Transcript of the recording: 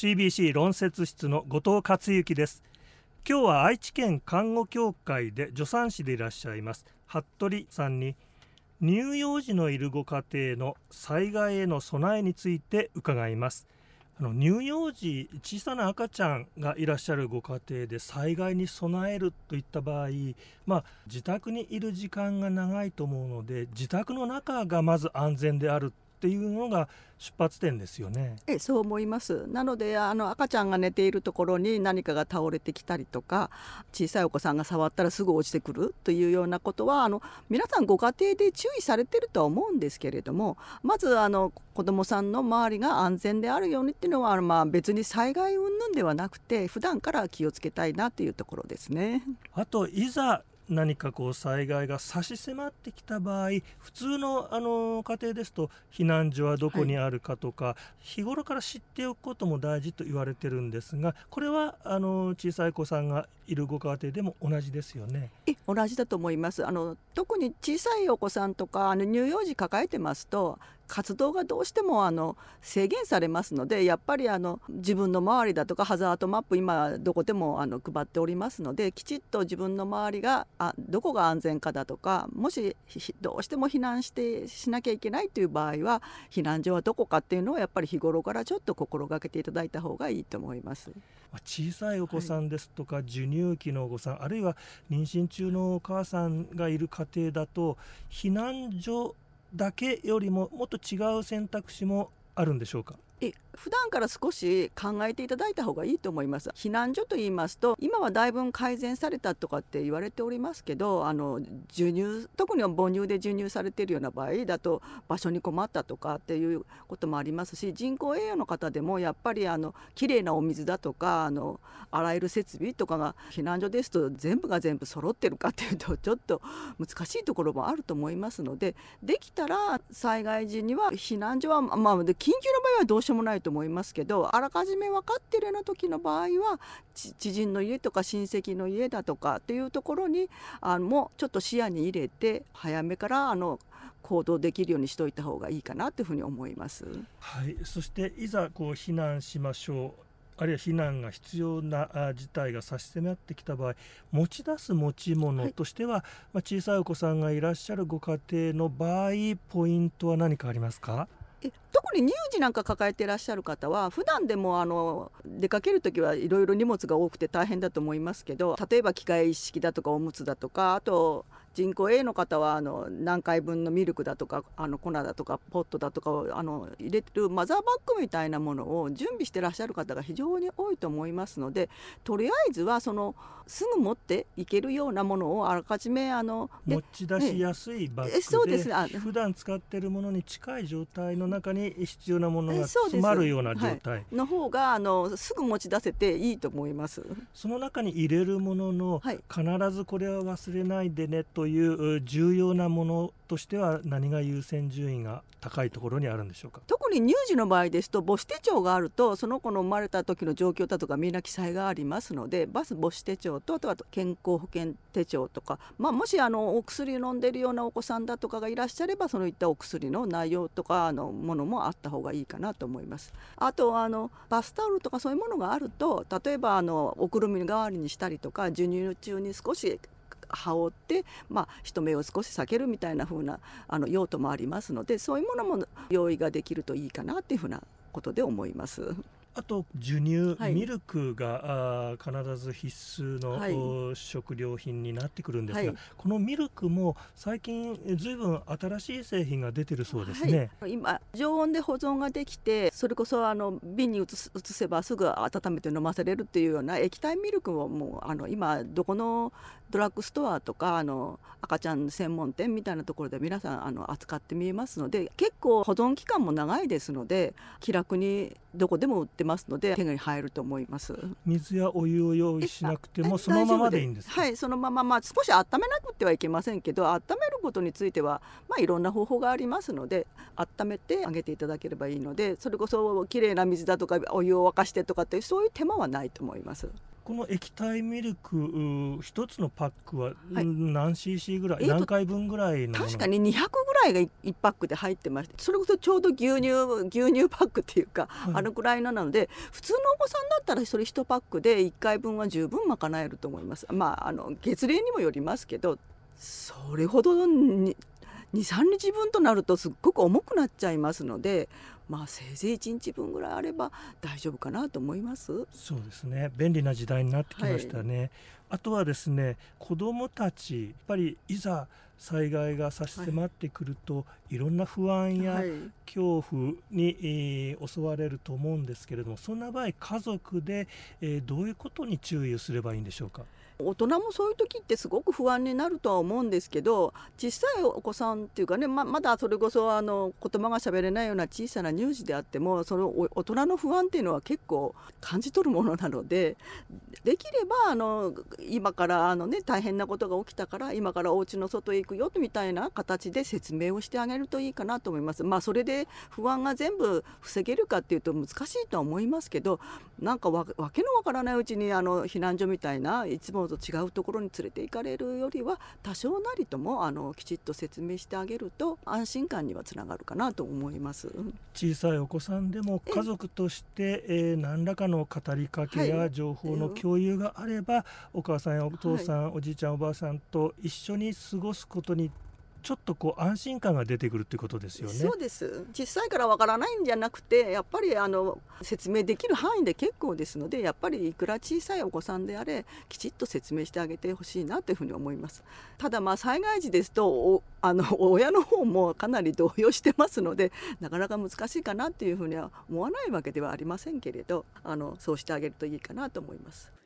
CBC 論説室の後藤克之です。今日は愛知県看護協会で助産師でいらっしゃいます。服部さんに乳幼児のいるご家庭の災害への備えについて伺います。あの乳幼児小さな赤ちゃんがいらっしゃるご家庭で災害に備えるといった場合、まあ、自宅にいる時間が長いと思うので自宅の中がまず安全であるっていうのが出発点ですよねえそう思いますなのであの赤ちゃんが寝ているところに何かが倒れてきたりとか小さいお子さんが触ったらすぐ落ちてくるというようなことはあの皆さんご家庭で注意されてるとは思うんですけれどもまずあの子どもさんの周りが安全であるようにっていうのはまあ別に災害云々ではなくて普段から気をつけたいなというところですね。あといざ何かこう災害が差し迫ってきた場合普通のあの家庭ですと避難所はどこにあるかとか、はい、日頃から知っておくことも大事と言われてるんですがこれはあの小さい子さんがいるご家庭でも同じですよね。え同じだと思いますあの特に小さいお子さんとかあの乳幼児抱えてますと活動がどうしてもあの制限されますのでやっぱりあの自分の周りだとかハザードマップ今どこでもあの配っておりますのできちっと自分の周りがあどこが安全かだとかもしどうしても避難してしなきゃいけないという場合は避難所はどこかっていうのをやっぱり日頃からちょっと心がけていただいた方がいいと思います。小さいお子さんですとか、はい、授乳期のお子さんあるいは妊娠中のお母さんがいる家庭だと避難所だけよりももっと違う選択肢もあるんでしょうか？え普段から少し考えていただいた方がいいと思います。避難所と言いますと今はだいぶ改善されたとかって言われておりますけどあの授乳特に母乳で授乳されているような場合だと場所に困ったとかっていうこともありますし人工栄養の方でもやっぱりあの綺麗なお水だとかあの洗える設備とかが避難所ですと全部が全部揃ってるかっていうとちょっと難しいところもあると思いますのでできたら災害時には避難所はまあ緊急の場合はどうしようもないと思いますけどあらかじめ分かってるような時の場合は知人の家とか親戚の家だとかっていうところにあのもうちょっと視野に入れて早めからあの行動できるようにしておいた方がいいかなというふうに思います。はい、そしていざこう避難しましょう。あるいは避難が必要な事態が差し迫ってきた場合持ち出す持ち物としては、はい、まあ、小さいお子さんがいらっしゃるご家庭の場合ポイントは何かありますか？え特に乳児なんか抱えていらっしゃる方は普段でもあの出かける時はいろいろ荷物が多くて大変だと思いますけど例えば機械式だとかおむつだとかあと人工 A の方はあの何回分のミルクだとかあの粉だとかポットだとかをあの入れるマザーバッグみたいなものを準備してらっしゃる方が非常に多いと思いますのでとりあえずはそのすぐ持っていけるようなものをあらかじめあの持ち出しやすいバッグで,、そうですね、普段使っているものに近い状態の中に必要なものが詰まるような状態、はい、の方があのすぐ持ち出せていいと思います。その中に入れるものの、はい、必ずこれは忘れないでねという重要なものとしては何が優先順位が高いところにあるんでしょうか？特に乳児の場合ですと母子手帳があるとその子の生まれた時の状況だとかみんな記載がありますのでバス母子手帳とあとは健康保険手帳とか、まあ、もしあのお薬飲んでるようなお子さんだとかがいらっしゃればそういったお薬の内容とかのものもあった方がいいかなと思います。あとあのバスタオルとかそういうものがあると例えばあのおくるみ代わりにしたりとか授乳中に少し羽織って、まあ、人目を少し避けるみたいな風なあの用途もありますのでそういうものも用意ができるといいかなっていうふうなことで思います。あと授乳、はい、ミルクがあ必ず必須の、はい、食料品になってくるんですが、はい、このミルクも最近ずいぶん新しい製品が出てるそうですね、今常温で保存ができてそれこそあの瓶に移す移せばすぐ温めて飲ませれるっていうような液体ミルクをもうあの今どこのドラッグストアとかあの赤ちゃん専門店みたいなところで皆さんあの扱って見えますので結構保存期間も長いですので気楽にどこでも売ってますので手に入ると思います。水やお湯を用意しなくてもそのままでいいんですはいそのまままあ少し温めなくてはいけませんけど温めることについてはまあいろんな方法がありますので温めてあげていただければいいのでそれこそきれいな水だとかお湯を沸かしてとかってそういう手間はないと思います。この液体ミルク一つのパックははい。何 cc ぐらい、えーと何回分ぐらいの確かに200ぐらいが1パックで入ってましてそれこそちょうど牛乳牛乳パックっていうか、はい。あのくらいのなので普通のお子さんだったらそれ1パックで1回分は十分賄えると思います。まああの月齢にもよりますけどそれほどに23日分となるとすっごく重くなっちゃいますのでまあせいぜい1日分ぐらいあれば大丈夫かなと思います。そうですね。便利な時代になってきましたね、あとはですね子どもたちやっぱりいざ災害が差し迫ってくると、い、ろんな不安やはい。恐怖に、えー襲われると思うんですけれどもそんな場合家族で、えーどういうことに注意をすればいいんでしょうか？大人もそういう時ってすごく不安になるとは思うんですけど小さいお子さんっていうかねままだそれこそあの言葉が喋れないような小さな乳児であってもその大人の不安っていうのは結構感じ取るものなのでできればあの今からあの、ね、大変なことが起きたから今からお家の外へ行くよみたいな形で説明をしてあげるといいかなと思います。まあ、それで不安が全部防げるかっていうと難しいとは思いますけどなんかわわけのわからないうちにあの避難所みたいないつもと違うところに連れて行かれるよりは多少なりともあのきちっと説明してあげると安心感にはつながるかなと思います。うん小さいお子さんでもえ家族として、えー何らかの語りかけはい。や情報の共有があれば、お母さんやお父さん、おじいちゃんおばあさんと一緒に過ごすことにちょっとこう安心感が出てくるということですよね。そうです。小さいからわからないんじゃなくてやっぱりあの説明できる範囲で結構ですのでやっぱりいくら小さいお子さんであれきちっと説明してあげてほしいなというふうに思います。ただまあ災害時ですとあの親の方もかなり動揺してますのでなかなか難しいかなっていうふうには思わないわけではありませんけれどあのそうしてあげるといいかなと思います。